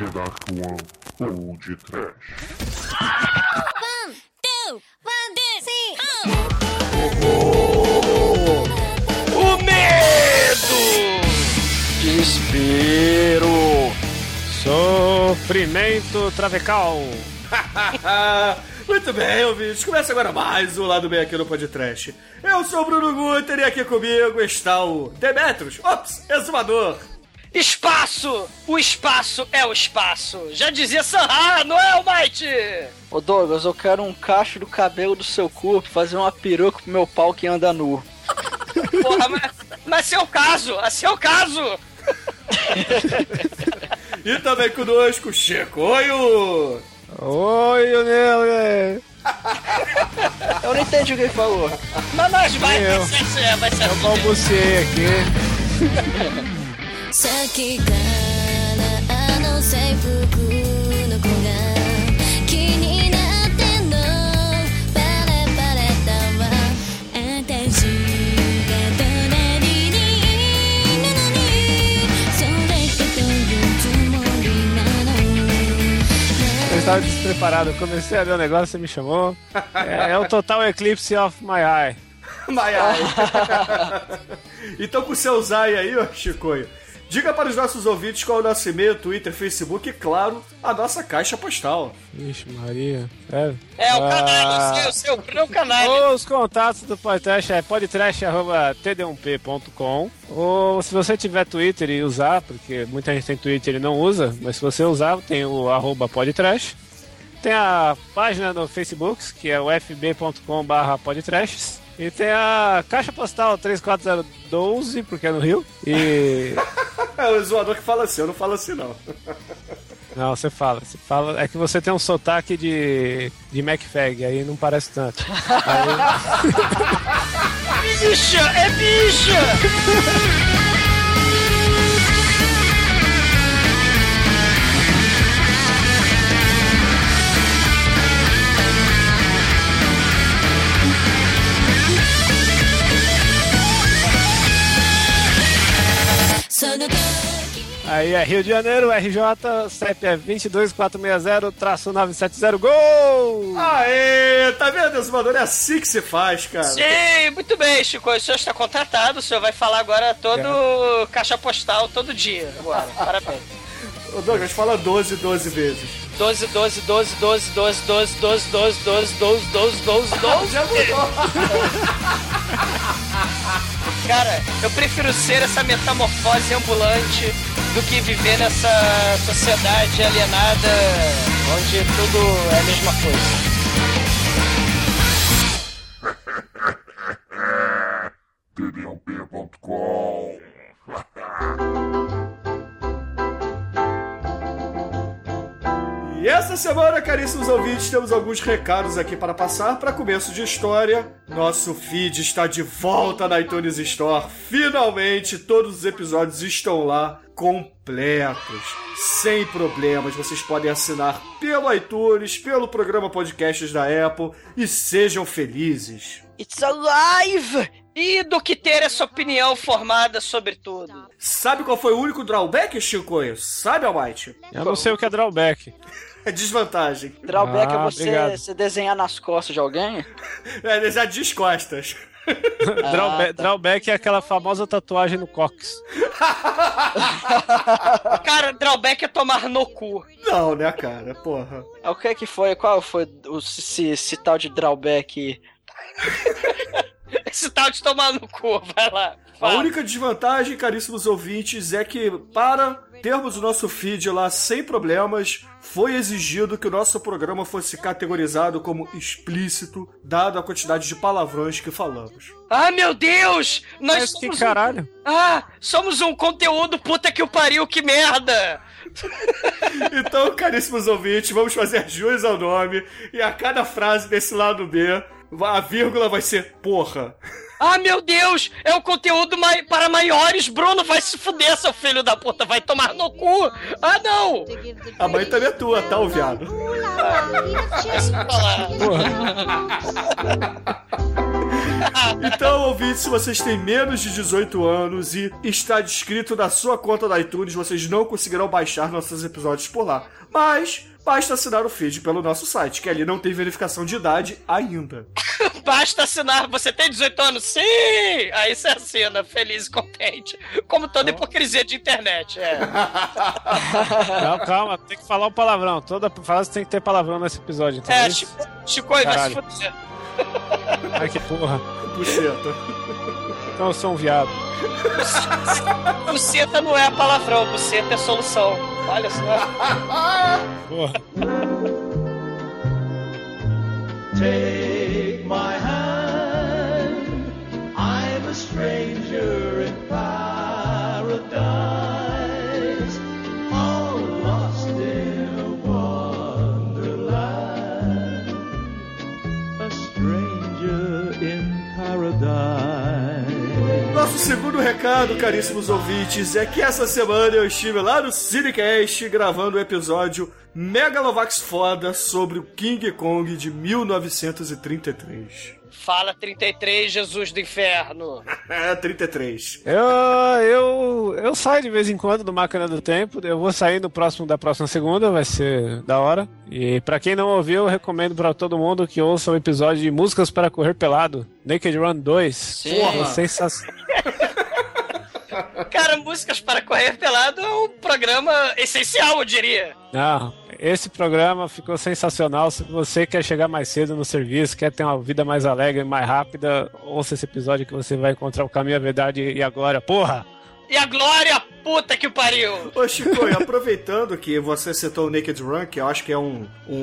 The Dark One de Trash. One, two, one, two, three. O medo! Desespero! Sofrimento travecal. Muito bem, ouvintes. Começa agora mais um Lado Bem aqui no Podcast. Eu sou o Bruno Guter e aqui comigo está o Demetrius, ops, exumador. Espaço! O espaço é o espaço! Já dizia Sanha, não é, Almighty? Ô Douglas, eu quero um cacho do cabelo do seu corpo, fazer uma peruca pro meu pau que anda nu. Porra, mas, mas seu caso! A seu caso! E também conosco, Chico. Oi, o... Oi, Onel. Eu não entendi o que ele falou. Mas nós vai, vai eu. ser, vai ser Eu assim. balbuciei aqui. さっきからあの制服の子が気になってんのバレバレだわ私が隣にいるのにそれってどういうつもりなの Eu estava despreparado. Eu comecei a ver o negócio, você me chamou. É, é o total eclipse of my eye. Mai ai. então, com seu Zai aí, ó, Chicoio, diga para os nossos ouvintes qual é o nosso e-mail, Twitter, Facebook e, claro, a nossa caixa postal. Vixe, Maria. Sério? É, o Ah. canalha, o seu, o seu, Bruno é o canalha. Os contatos do podcast é podtrash.td1p.com ou se você tiver Twitter e usar, porque muita gente tem Twitter e não usa, mas se você usar, tem o arroba podtrash. Tem a página no Facebook, que é o fb.com.br podtrashes. E tem a caixa postal 34012, porque é no Rio. E. É o zoador que fala assim, eu não falo assim, não. Não, você fala, você fala. É que você tem um sotaque de. de MacFag, aí não parece tanto. Bicha, é bicha! Aí é Rio de Janeiro, RJ, CEP é 22460-970, gol! Aê, tá vendo, exumador? É assim que se faz, cara. Sim, muito bem, Chico. O senhor está contratado, o senhor vai falar agora todo caixa postal todo dia. Agora, parabéns. Ô, Douglas, fala 12, 12 vezes. 12, 12, 12, 12, 12, 12, 12, 12, 12, 12, 12, 12, 12. Já mudou. Cara, eu prefiro ser essa metamorfose ambulante do que viver nessa sociedade alienada onde tudo é a mesma coisa. td1p.com E essa semana, caríssimos ouvintes, temos alguns recados aqui para passar para começo de história. Nosso feed está de volta na iTunes Store. Finalmente, todos os episódios estão lá completos, sem problemas. Vocês podem assinar pelo iTunes, pelo programa Podcasts da Apple e sejam felizes. It's alive! E do que ter essa opinião formada sobre tudo? Sabe qual foi o único drawback, Chicoio? Sabe, Almighty? Eu não sei o que é drawback. É desvantagem. Drawback Ah, é você, desenhar nas costas de alguém? É, já descostas. Drawback, drawback é aquela famosa tatuagem no cox. Cara, drawback é tomar no cu. Não, né, cara? Porra. É, O que que foi? Qual foi o, esse, esse tal de drawback? Esse tal de tomar no cu, vai lá. A Fala. única desvantagem, caríssimos ouvintes, é que para termos o nosso feed lá sem problemas, foi exigido que o nosso programa fosse categorizado como explícito, dado a quantidade de palavrões que falamos. Ah, meu Deus! Nós Mas que somos caralho? Um... Ah, somos um conteúdo puta que o pariu, que merda! Então, caríssimos ouvintes, vamos fazer jus ao nome e a cada frase desse lado B, a vírgula vai ser porra. Ah, meu Deus! É um conteúdo mai- para maiores! Bruno, vai se fuder, seu filho da puta! Vai tomar no cu! Ah, não! A mãe também é tua, tá, o viado? Então, ouvintes, se vocês têm menos de 18 anos e está descrito na sua conta da iTunes, vocês não conseguirão baixar nossos episódios por lá. Mas basta assinar o feed pelo nosso site, que ali não tem verificação de idade ainda. Basta assinar. Você tem 18 anos? Sim! Aí você assina, feliz e contente. Como toda hipocrisia de internet. É. Não, calma, tem que falar o palavrão. Toda frase tem que ter palavrão nesse episódio, entendeu? É, Chico, Chico vai se fuder. Ai, que porra. Puxeta. Então eu sou um viado. Buceta não é palavrão, buceta é solução. Olha só. Porra. Segundo recado, caríssimos ouvintes, é que essa semana eu estive lá no Cinecast gravando o episódio Megalovax Foda sobre o King Kong de 1933. Fala 33, Jesus do inferno. É, 33. Eu, eu, eu saio de vez em quando do Máquina do Tempo. Eu vou sair no próximo da próxima segunda, vai ser da hora. E pra quem não ouviu, eu recomendo pra todo mundo que ouça o episódio de Músicas para Correr Pelado, Naked Run 2. Sim. Porra, sensacional. Cara, Músicas para Correr Pelado é um programa essencial, eu diria. Não, esse programa ficou sensacional. Se você quer chegar mais cedo no serviço, quer ter uma vida mais alegre, mais rápida, ouça esse episódio que você vai encontrar o caminho, a verdade e a glória. Porra! E a glória, puta que pariu! Ô Chico, e aproveitando que você citou o Naked Run, que eu acho que é um. um,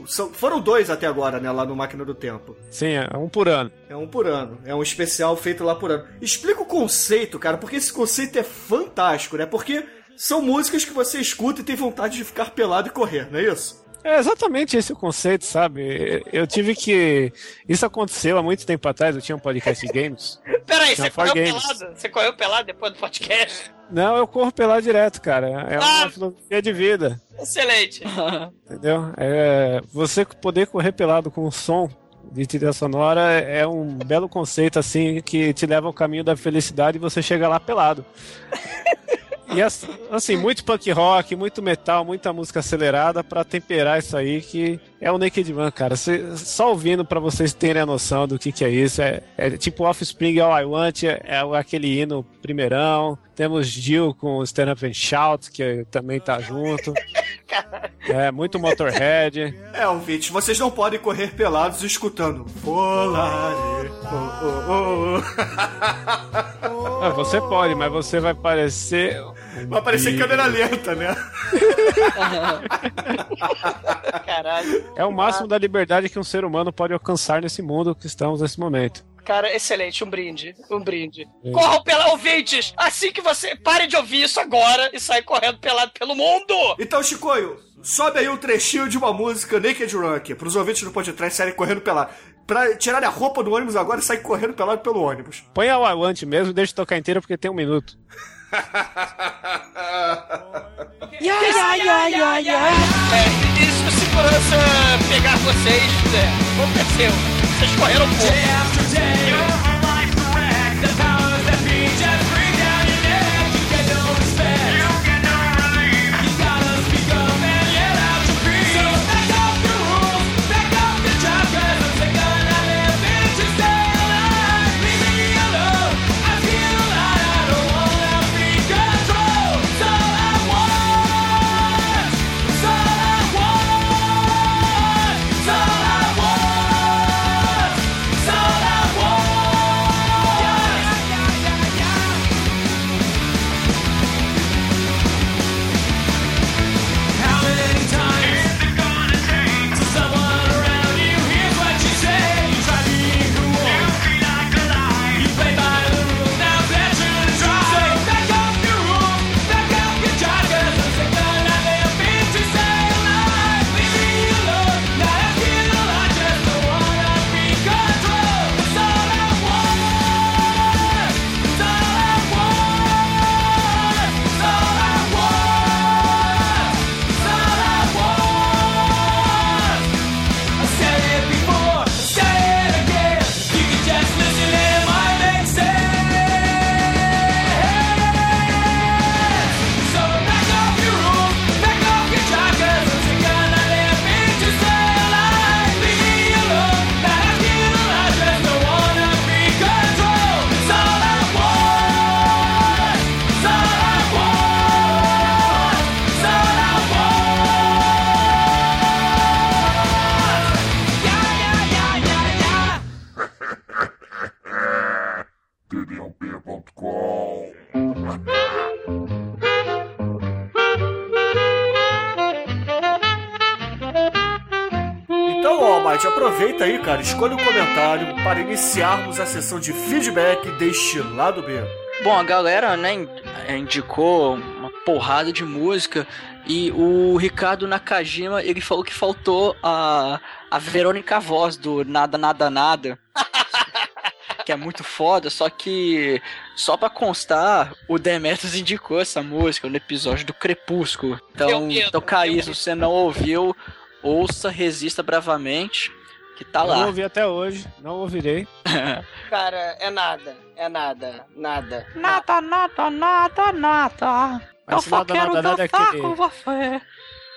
um- são- foram dois até agora, né? Lá no Máquina do Tempo. Sim, é um por ano. É um por ano. É um especial feito lá por ano. Explica o conceito, cara, porque esse conceito é fantástico, né? Porque são músicas que você escuta e tem vontade de ficar pelado e correr, não é isso? É exatamente esse o conceito, sabe? Eu tive que. Isso aconteceu há muito tempo atrás, eu tinha um podcast de games. Peraí, Não, você correu games. pelado? Você correu pelado depois do podcast? Não, eu corro pelado direto, cara. É uma Ah! filosofia de vida, Excelente. entendeu? É, você poder correr pelado com o som de trilha sonora é um belo conceito, assim, que te leva ao caminho da felicidade e você chega lá pelado. E as- assim, muito punk rock, muito metal, muita música acelerada pra temperar isso aí, que é o Naked Man, cara. Cê- só ouvindo pra vocês terem a noção do que, que é isso. É, é tipo Offspring All I Want, é, é aquele hino primeirão. Temos Jill com Stand Up and Shout, que também tá junto. É, muito Motorhead. É, ouvintes, vocês não podem correr pelados escutando. Volare, oh, oh, oh. Ah, você pode, mas você vai parecer. Vai parecer bicho. câmera lenta, né? Caralho. É o máximo da liberdade que um ser humano pode alcançar nesse mundo que estamos nesse momento. Cara, excelente, um brinde, um brinde. Corram pela ouvintes! Assim que você pare de ouvir isso agora e sai correndo pelado pelo mundo! Então, Chicoio, sobe aí um trechinho de uma música Naked Run aqui, pros ouvintes do podcast saírem correndo pelado. Pra tirarem a roupa do ônibus agora e sair correndo pelado pelo ônibus. Põe a I Want mesmo e deixa tocar inteira porque tem um minuto. É, e se o segurança pegar vocês, é, aconteceu. Vocês correram pouco. Aproveita aí, cara, escolha um comentário para iniciarmos a sessão de feedback deste lado B. Bom, a galera, né, eh, indicou uma porrada de música e o Ricardo Nakajima, ele falou que faltou a, a Verônica Voz do Nada Nada Nada. que é muito foda, só que só pra constar, o Demetrius indicou essa música no episódio do Crepúsculo. Então, medo, então Caís, você não ouviu, ouça, resista bravamente, que tá Eu não ouvi até hoje, não ouvirei. Cara, é nada. É nada. Nada. Nada, nada, nada, nada. Mas esse nada, nada, nada é aquele... você.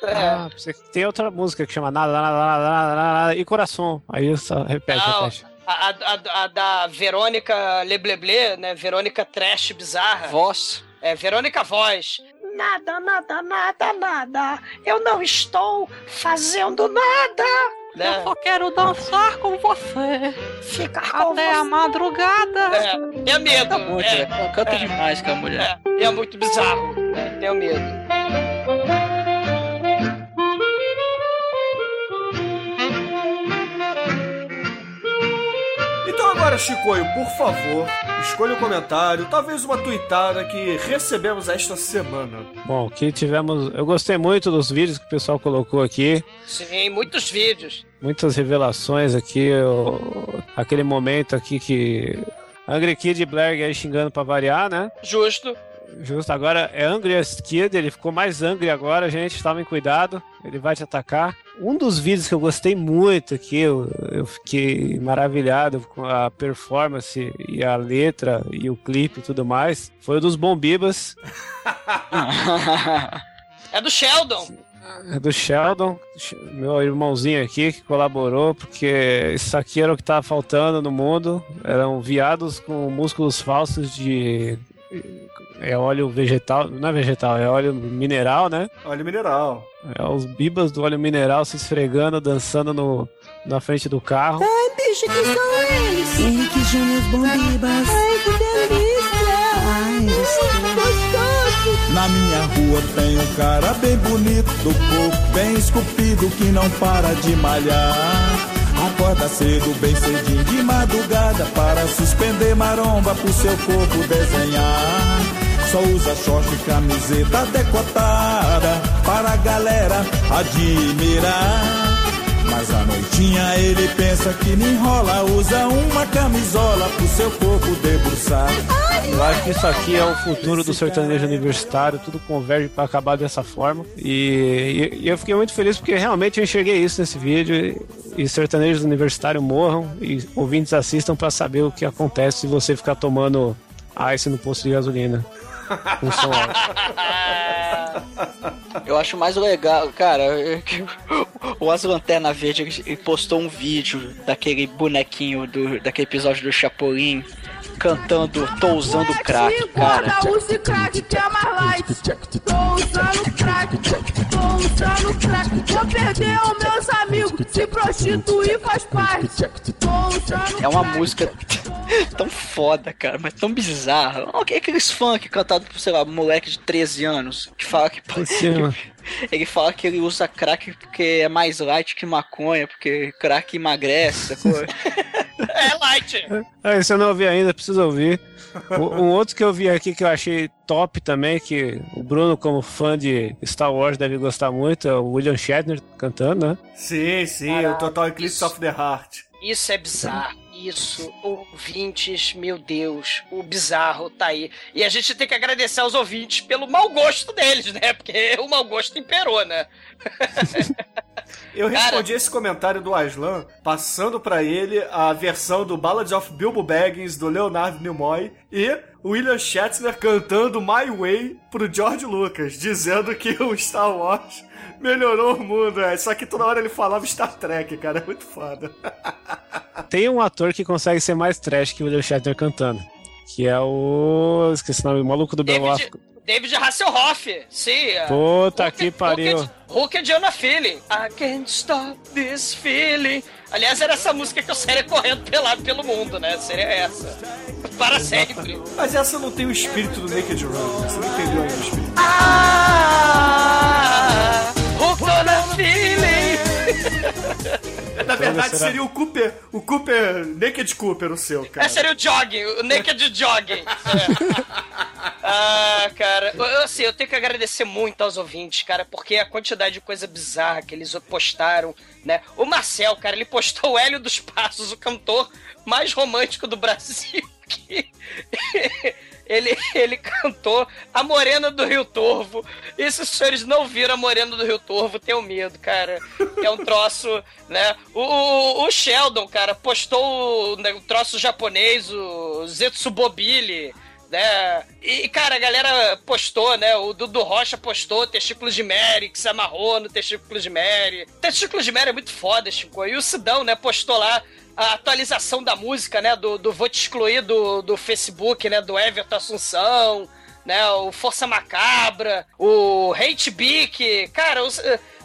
É. Ah, você- tem outra música que chama Nada, Nada, Nada, Nada, Nada e Coração. Aí só repete, Não. repete. A, a- a- a da Verônica Lebleble, né? Verônica Trash Bizarra. Voz. É, Verônica Voz. Nada, nada, nada, nada. Eu não estou fazendo nada. Né? quero dançar com você Ficar com a madrugada. É, é medo. Canta muito, é, né? Canta demais com a mulher. é, é muito bizarro. Tenho medo. Agora, Chicoio, por favor, escolha um comentário, talvez uma tuitada que recebemos esta semana. Bom, aqui tivemos. Eu gostei muito dos vídeos que o pessoal colocou aqui. Sim, muitos vídeos. Muitas revelações aqui. o- Aquele momento aqui que. Angry Kid e Blair aí xingando pra variar, né? Justo. Justo, agora é Angriest Kid, ele ficou mais angry agora, gente, tomem cuidado, ele vai te atacar. Um dos vídeos que eu gostei muito aqui, eu, eu fiquei maravilhado com a performance e a letra e o clipe e tudo mais, foi o dos Bombibas, É do Sheldon. do Sheldon, meu irmãozinho aqui que colaborou, porque isso aqui era o que tava faltando no mundo, eram viados com músculos falsos de... É óleo vegetal, não é vegetal, é óleo mineral, né? Olha o mineral. É os bibas do óleo mineral se esfregando, dançando no, na frente do carro. Bicho, que são eles? Henrique Júnior Bombibas. Ai, que delícia! Ai, gostoso! Na minha rua tem um cara bem bonito, do corpo bem esculpido que não para de malhar. Acorda cedo, bem cedinho de madrugada para suspender maromba pro seu corpo desenhar. Só usa short e camiseta decotada para a galera admirar. Mas à noitinha ele pensa que me enrola, usa uma camisola pro seu corpo debruçar. Eu acho que isso aqui é o futuro do sertanejo universitário, tudo converge para acabar dessa forma. E, e- e eu fiquei muito feliz porque realmente eu enxerguei isso nesse vídeo. E, e sertanejos universitários morram e ouvintes assistam para saber o que acontece se você ficar tomando ice no posto de gasolina. Com som. Eu acho mais legal, cara, que o As Lanterna Verde postou um vídeo daquele bonequinho do, daquele episódio do Chapolin cantando Tô usando crack, cara. crack que é mais light. Tô usando crack, tô usando crack. Vou perder os meus amigos, se prostituir faz parte. Tô usando É uma crack. música tão foda, cara, mas tão bizarra. Ok, aqueles funk cantados por, sei lá, moleque de 13 anos, que fala que. Por cima. Ele fala que ele usa crack porque é mais light que maconha, porque crack emagrece? É light. Ah, esse eu não ouvi ainda, preciso ouvir. O- Um outro que eu vi aqui que eu achei top também, que o Bruno, como fã de Star Wars, deve gostar muito, é o William Shatner cantando, né? Sim, sim, o Total Eclipse of the Heart. Isso é bizarro. Isso, ouvintes, meu Deus, o bizarro tá aí. E a gente tem que agradecer aos ouvintes pelo mau gosto deles, né? Porque o mau gosto imperou, né? Eu Cara- respondi esse comentário do Aslan passando pra ele a versão do Ballad of Bilbo Baggins do Leonardo Nimoy e William Shatner cantando My Way pro George Lucas, dizendo que o Star Wars melhorou o mundo. É. Só que toda hora ele falava Star Trek, cara. É muito foda. Tem um ator que consegue ser mais trash que o William Shatner cantando. Que é o. Esqueci o nome, o maluco do David, Beowulf. David Hasselhoff, sim. é. Puta Hulk- que pariu. Hulk, and Jonah Feeling. I can't stop this feeling. Aliás, era essa música que eu saía correndo pelado pelo mundo, né? Seria essa. Para sempre. Mas essa não tem o espírito do Naked Run. Você não entendeu ainda o espírito. Ah, verdade será- seria o Cooper, o Cooper, Naked Cooper, o seu, cara. É, seria o jogging, o naked jogging. É. Ah, cara, eu, eu, assim, eu tenho que agradecer muito aos ouvintes, cara, porque a quantidade de coisa bizarra que eles postaram, né? O Marcel, cara, ele postou o Hélio dos Passos, o cantor mais romântico do Brasil, que ele, ele cantou a Morena do Rio Torvo. E se os senhores não viram a Morena do Rio Torvo, tenham medo, cara. É um troço, né? O, o, o Sheldon, cara, postou o, né, troço japonês, o Zetsubobili, né? E, cara, a galera postou, né? O Dudu Rocha postou testículos de Mary, que se amarrou no testículo de Mary. Testículos de Mary é muito foda, Chico. E o Sidão, né, postou lá a atualização da música, né? Do, do Vou Te Excluir do, do Facebook, né? Do Everton Assunção, né? O Força Macabra, o Hate Beak. Cara, os,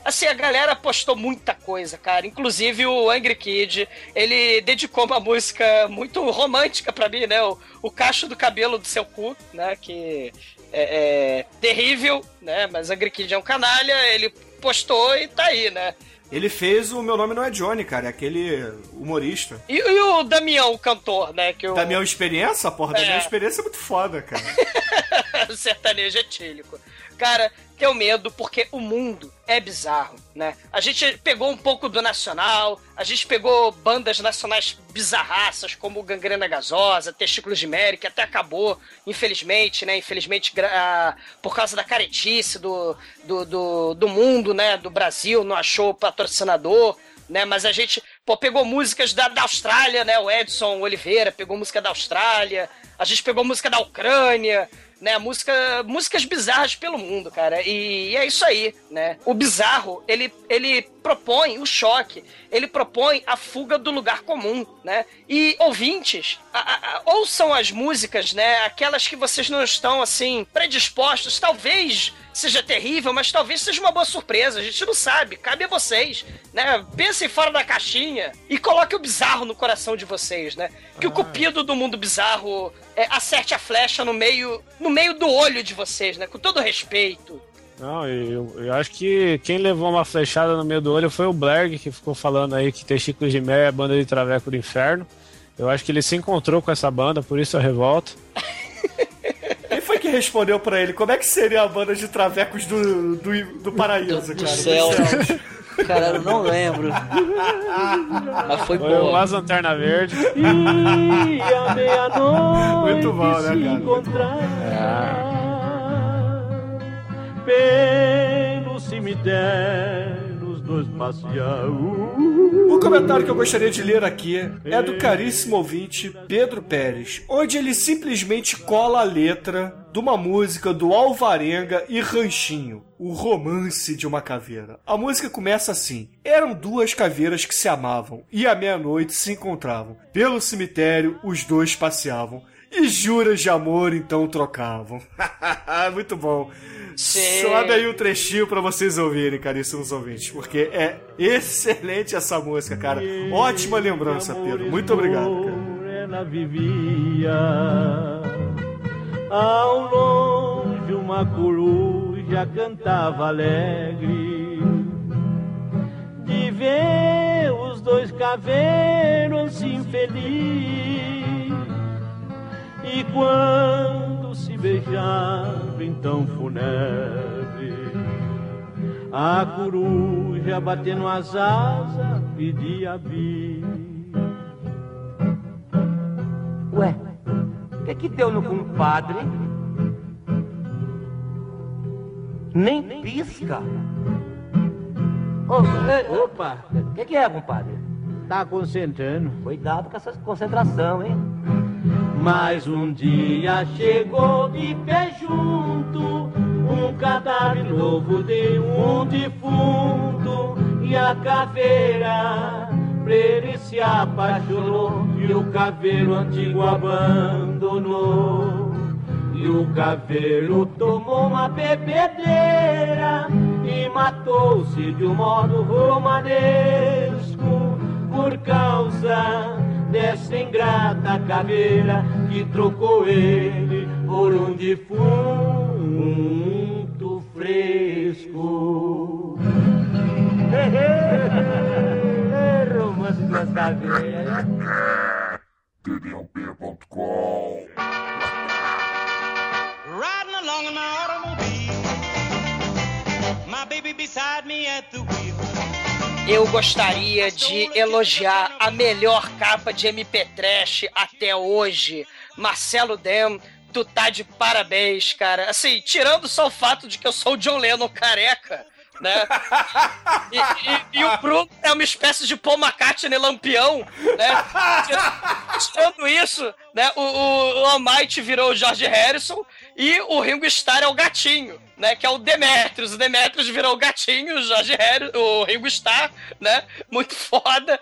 assim, a galera postou muita coisa, cara. Inclusive o Angry Kid, ele dedicou uma música muito romântica pra mim, né? O, o Cacho do Cabelo do Seu Cu, né? Que é, é terrível, né? Mas Angry Kid é um canalha, ele postou e tá aí, né? Ele fez o Meu Nome Não é Johnny, cara, é aquele humorista. E, e o Damião, o cantor, né? Que o... Damião Experiência, porra, É. Damião Experiência é muito foda, cara. sertanejo etílico. Cara, tenho medo porque o mundo é bizarro, né? A gente pegou um pouco do nacional, a gente pegou bandas nacionais bizarraças como Gangrena Gasosa, Testículos de Mary, que até acabou, infelizmente, né? Infelizmente, por causa da caretice do, do, do, do mundo, né? Do Brasil, não achou patrocinador, né? Mas a gente, pô, pegou músicas da, da Austrália, né? O Edson Oliveira pegou música da Austrália, a gente pegou música da Ucrânia, né? Música, músicas bizarras pelo mundo, cara. E, é isso aí, né? O bizarro, ele, ele propõe o choque, ele propõe a fuga do lugar comum, né? E ouvintes, a- a- ouçam as músicas, né? Aquelas que vocês não estão, assim, predispostos. Talvez seja terrível, mas talvez seja uma boa surpresa. A gente não sabe. Cabe a vocês, né? Pensem fora da caixinha e coloque o bizarro no coração de vocês, né? Que o cupido do mundo bizarro é, acerte a flecha no meio, no meio do olho de vocês, né? Com todo respeito. Não, eu, eu acho que quem levou uma flechada no meio do olho foi o Blerg, que ficou falando aí que Testículos de Mel é a banda de Traveco do Inferno. Eu acho que ele se encontrou com essa banda, por isso a revolta. Respondeu pra ele? Como é que seria a banda de travecos do, do, do paraíso, Do cara? céu. Dos céus? Cara, eu não lembro. Mas foi Foi o boa. As Lanterna Verde. E à meia-noite Muito bom, né, se cara? Encontrar pelo cemitério dois passear. O comentário que eu gostaria de ler aqui é do caríssimo ouvinte Pedro Pérez, onde ele simplesmente cola a letra de uma música do Alvarenga e Ranchinho, o romance de uma caveira. A música começa assim: Eram duas caveiras que se amavam e à meia-noite se encontravam. Pelo cemitério os dois passeavam e juras de amor então trocavam. Muito bom. Sim. Sobe aí um trechinho pra vocês ouvirem, caríssimos ouvintes, porque é excelente essa música, cara. Ótima lembrança, Pedro. Muito obrigado, cara. Ela vivia ao longe uma coruja cantava alegre de ver os dois caveiros infeliz e quando se beijava então fúnebre a coruja batendo as asas pedia bis Ué, o que que deu no compadre? Nem pisca. Ei, Opa, O que, que é, compadre? tá concentrando. Cuidado com essa concentração, hein? Mas um dia chegou de pé junto um cadáver novo de um defunto e a caveira ele se apaixonou e o caveiro antigo abandonou. E o caveiro tomou uma bebedeira e matou-se de um modo romanesco por causa dessa ingrata caveira que trocou ele por um defunto fresco. caveiras. tdump.com Riding along in my automobile. My baby beside me at the wheel. Eu gostaria de elogiar a melhor capa de MP Trash até hoje. Marcelo Dem, tu tá de parabéns, cara. Assim, tirando só o fato de que eu sou o John Lennon careca, né? E, e- e o Bruno é uma espécie de Paul McCartney lampião, né? Tira- Tirando isso, né? O, o, o Almighty virou o George Harrison e o Ringo Starr é o gatinho, né? Que é o Demetrius. O Demetrius virou o gatinho, o George Harrison, o Ringo Starr, né? Muito foda.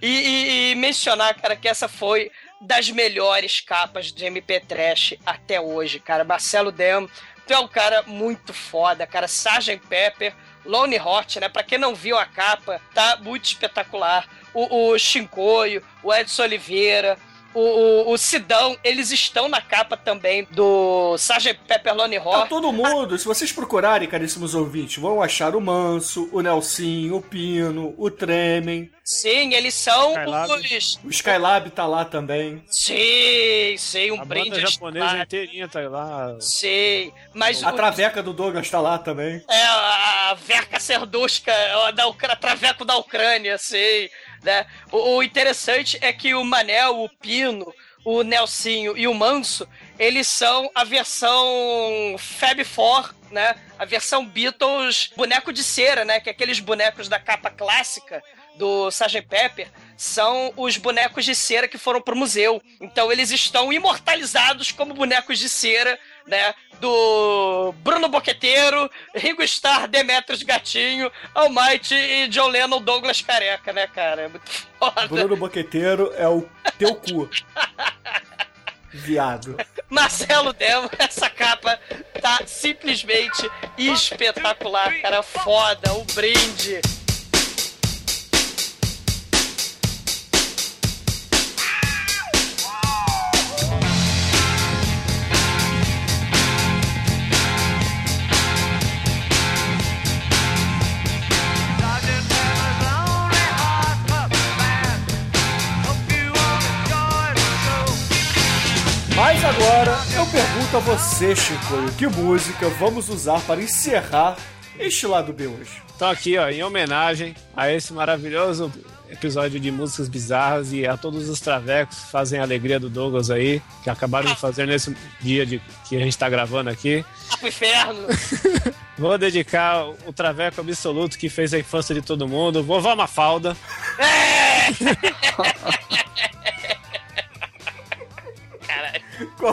E, e- e mencionar, cara, que essa foi das melhores capas de MP Trash até hoje, cara. Marcelo Dem, tu é um cara muito foda, cara. Sgt. Pepper, Lone Hot, né? Pra quem não viu a capa, tá muito espetacular. O, o Shinkoio, o Edson Oliveira, o, o, o Sidão, eles estão na capa também do Sgt. Pepper Lone Tá todo mundo, se vocês procurarem, caríssimos ouvintes, vão achar o Manso, o Nelsinho, o Pino, o Tremen, Sim, eles são Skylab. os. o Skylab tá lá também. Sim, sim, um A brinde banda japonesa estelar. inteirinha tá lá. Sim, mas A o- Traveca do Douglas tá lá também. É, a Verka Serdushka, a da Traveco da Ucrânia, sei, né? O, o interessante é que o Manel, o Pino, o Nelsinho e o Manso, eles são a versão Fab Four, né? A versão Beatles boneco de cera, né? Que é aqueles bonecos da capa clássica do Sgt. Pepper são os bonecos de cera que foram pro museu. Então eles estão imortalizados como bonecos de cera, né? Do Bruno Boqueteiro, Ringo Starr, Demetrius Gatinho, Almighty e John Lennon Douglas Careca, né, cara? É muito foda. Bruno Boqueteiro é o teu cu. Viado. Marcelo Demo, essa capa tá simplesmente espetacular, cara. Foda, um brinde. Pergunto a você, Chico, que música vamos usar para encerrar este lado B hoje? Então aqui, ó, em homenagem a esse maravilhoso episódio de músicas bizarras e a todos os travecos que fazem a alegria do Douglas aí, que acabaram de fazer nesse dia de, que a gente tá gravando aqui. Tá pro inferno. Vou dedicar o traveco absoluto que fez a infância de todo mundo, vovó Mafalda.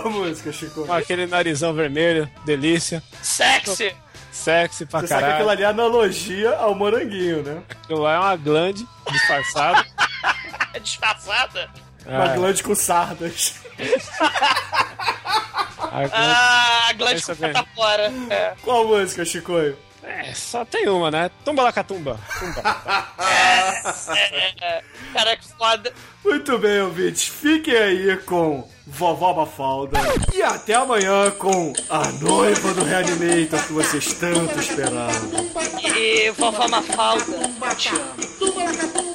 Qual música, Chico? Com aquele narizão vermelho, delícia. Sexy! Sexy pra Você sabe que caralho. aquilo ali é analogia ao moranguinho, né? Aquilo lá é uma glande disfarçada. Disfarçada. Uma É, glande com sardas. a glande- Ah, a Glande com fora. É. Qual música, Chico? É, só tem uma, né? Tumba lacatumba. Tumba. Cara, que foda. Muito bem, ouvintes. Fiquem aí com Vovó Mafalda. E até amanhã com a noiva do Reanimator que vocês tanto esperavam. E vovó Mafalda. Te amo.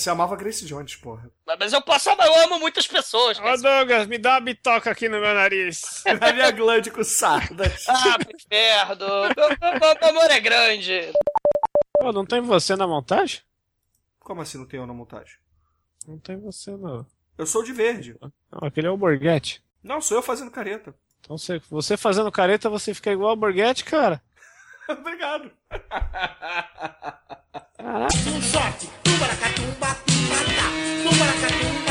Você amava Grace Jones, porra. Mas eu posso amar, eu amo muitas pessoas. Ô. Douglas, me dá uma bitoca aqui no meu nariz. Na minha glande com sardas. Ah, pro inferno. Meu, meu- meu amor é grande. Pô, não tem você na montagem? Como assim não tem eu na montagem? Não tem você não. Eu sou de verde. Não, aquele é o Borghetti. Não, sou eu fazendo careta. Então você, você fazendo careta, você fica igual o Borghetti, cara. Obrigado. Um shot,